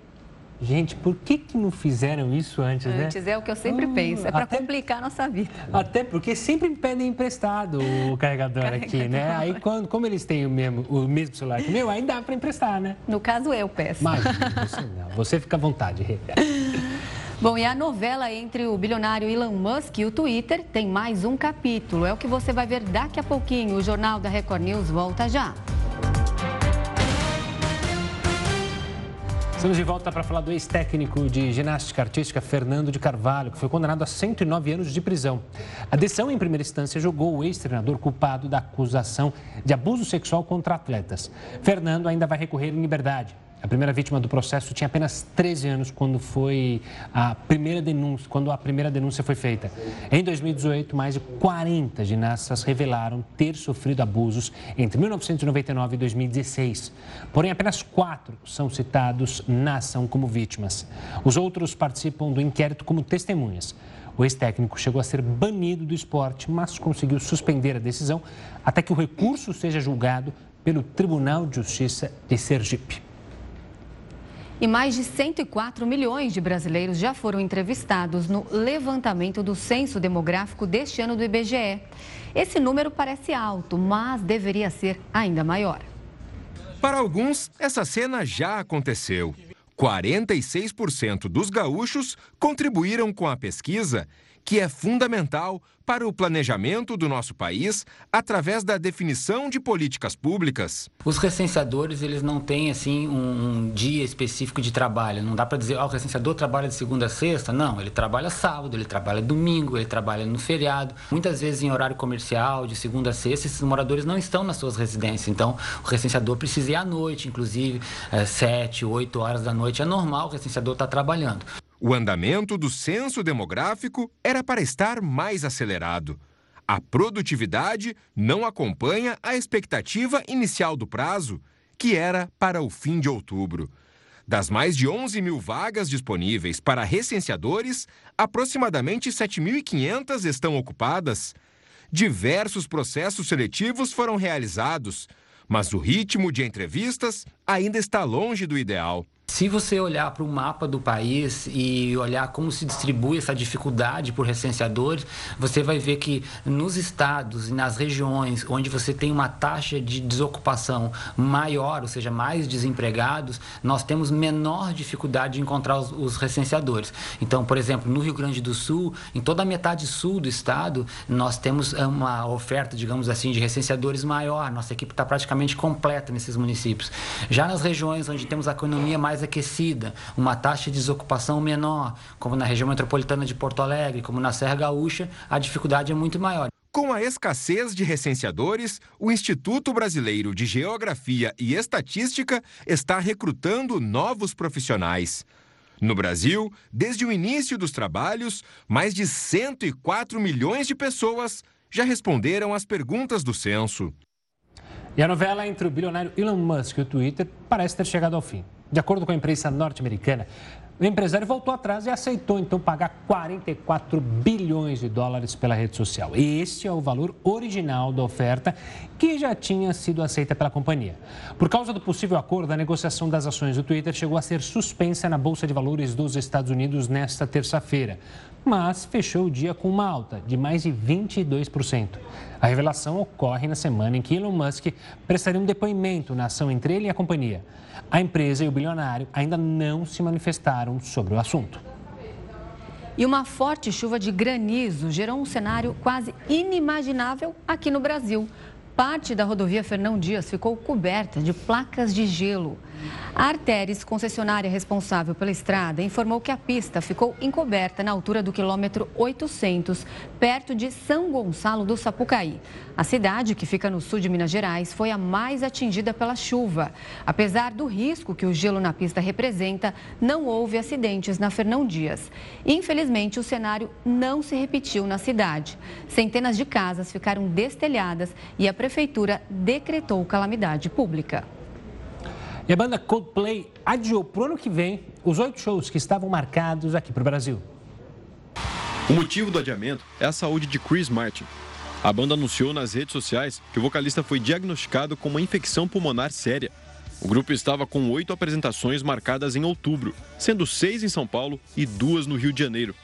Gente, por que, que não fizeram isso antes, antes né? Antes é o que eu sempre hum, penso, é para complicar a nossa vida. Até porque sempre me pedem emprestado o carregador, aqui, né? Aí, quando, como eles têm o mesmo, o mesmo celular que o meu, aí dá para emprestar, né? No caso, eu peço. Mas você não, você fica à vontade, Rê. Bom, e a novela entre o bilionário Elon Musk e o Twitter tem mais um capítulo. É o que você vai ver daqui a pouquinho. O Jornal da Record News volta já. Estamos de volta para falar do ex-técnico de ginástica artística Fernando de Carvalho, que foi condenado a 109 anos de prisão. A decisão, em primeira instância, julgou o ex-treinador culpado da acusação de abuso sexual contra atletas. Fernando ainda vai recorrer em liberdade. A primeira vítima do processo tinha apenas 13 anos quando foi a primeira denúncia, quando a primeira denúncia foi feita. Em 2018, mais de 40 ginastas revelaram ter sofrido abusos entre 1999 e 2016. Porém, apenas quatro são citados na ação como vítimas. Os outros participam do inquérito como testemunhas. O ex-técnico chegou a ser banido do esporte, mas conseguiu suspender a decisão até que o recurso seja julgado pelo Tribunal de Justiça de Sergipe. E mais de 104 milhões de brasileiros já foram entrevistados no levantamento do censo demográfico deste ano do IBGE. Esse número parece alto, mas deveria ser ainda maior. Para alguns, essa cena já aconteceu. 46% dos gaúchos contribuíram com a pesquisa que é fundamental para o planejamento do nosso país através da definição de políticas públicas. Os recenseadores, eles não têm assim um, um dia específico de trabalho. Não dá para dizer, ah, o recenseador trabalha de segunda a sexta. Não, ele trabalha sábado, ele trabalha domingo, ele trabalha no feriado. Muitas vezes em horário comercial, de segunda a sexta, esses moradores não estão nas suas residências. Então, o recenseador precisa ir à noite, inclusive, é, sete, oito horas da noite. É normal o recenseador estar tá trabalhando. O andamento do censo demográfico era para estar mais acelerado. A produtividade não acompanha a expectativa inicial do prazo, que era para o fim de outubro. Das mais de 11 mil vagas disponíveis para recenseadores, aproximadamente 7.500 estão ocupadas. Diversos processos seletivos foram realizados, mas o ritmo de entrevistas ainda está longe do ideal. Se você olhar para o mapa do país e olhar como se distribui essa dificuldade por recenseadores, você vai ver que nos estados e nas regiões onde você tem uma taxa de desocupação maior, ou seja, mais desempregados, nós temos menor dificuldade de encontrar os, os recenseadores. Então, por exemplo, no Rio Grande do Sul, em toda a metade sul do estado, nós temos uma oferta, digamos assim, de recenseadores maior. Nossa equipe está praticamente completa nesses municípios. Já nas regiões onde temos a economia mais mais aquecida, uma taxa de desocupação menor, como na região metropolitana de Porto Alegre, como na Serra Gaúcha, a dificuldade é muito maior. Com a escassez de recenseadores, o Instituto Brasileiro de Geografia e Estatística está recrutando novos profissionais. No Brasil, desde o início dos trabalhos, mais de 104 milhões de pessoas já responderam às perguntas do censo. E a novela entre o bilionário Elon Musk e o Twitter parece ter chegado ao fim. De acordo com a imprensa norte-americana, o empresário voltou atrás e aceitou então pagar 44 bilhões de dólares pela rede social. Este é o valor original da oferta que já tinha sido aceita pela companhia. Por causa do possível acordo, a negociação das ações do Twitter chegou a ser suspensa na Bolsa de Valores dos Estados Unidos nesta terça-feira, mas fechou o dia com uma alta de mais de 22%. A revelação ocorre na semana em que Elon Musk prestaria um depoimento na ação entre ele e a companhia. A empresa e o bilionário ainda não se manifestaram sobre o assunto. E uma forte chuva de granizo gerou um cenário quase inimaginável aqui no Brasil. Parte da rodovia Fernão Dias ficou coberta de placas de gelo. A Arteres, concessionária responsável pela estrada, informou que a pista ficou encoberta na altura do quilômetro 800, perto de São Gonçalo do Sapucaí. A cidade, que fica no sul de Minas Gerais, foi a mais atingida pela chuva. Apesar do risco que o gelo na pista representa, não houve acidentes na Fernão Dias. Infelizmente, o cenário não se repetiu na cidade. Centenas de casas ficaram destelhadas e a prefeitura decretou calamidade pública. E a banda Coldplay adiou para o ano que vem os oito shows que estavam marcados aqui para o Brasil. O motivo do adiamento é a saúde de Chris Martin. A banda anunciou nas redes sociais que o vocalista foi diagnosticado com uma infecção pulmonar séria. O grupo estava com oito apresentações marcadas em outubro, sendo seis em São Paulo e duas no Rio de Janeiro.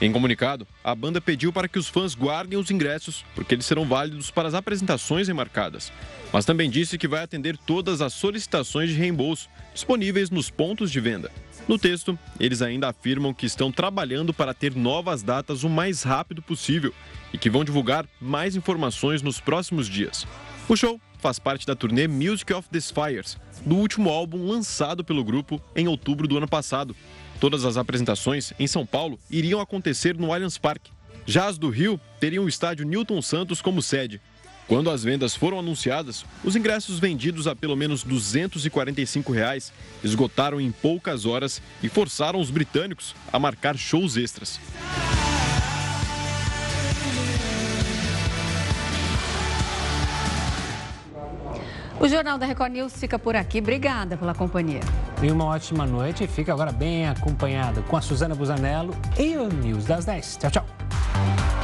Em comunicado, a banda pediu para que os fãs guardem os ingressos, porque eles serão válidos para as apresentações remarcadas. Mas também disse que vai atender todas as solicitações de reembolso disponíveis nos pontos de venda. No texto, eles ainda afirmam que estão trabalhando para ter novas datas o mais rápido possível e que vão divulgar mais informações nos próximos dias. O show faz parte da turnê Music of the Spires, do último álbum lançado pelo grupo em outubro do ano passado. Todas as apresentações em São Paulo iriam acontecer no Allianz Parque. Já as do Rio teriam o estádio Newton Santos como sede. Quando as vendas foram anunciadas, os ingressos vendidos a pelo menos 245 reais esgotaram em poucas horas e forçaram os britânicos a marcar shows extras. O Jornal da Record News fica por aqui. Obrigada pela companhia. E uma ótima noite. Fica agora bem acompanhado com a Suzana Busanello e o News das 10. Tchau, tchau.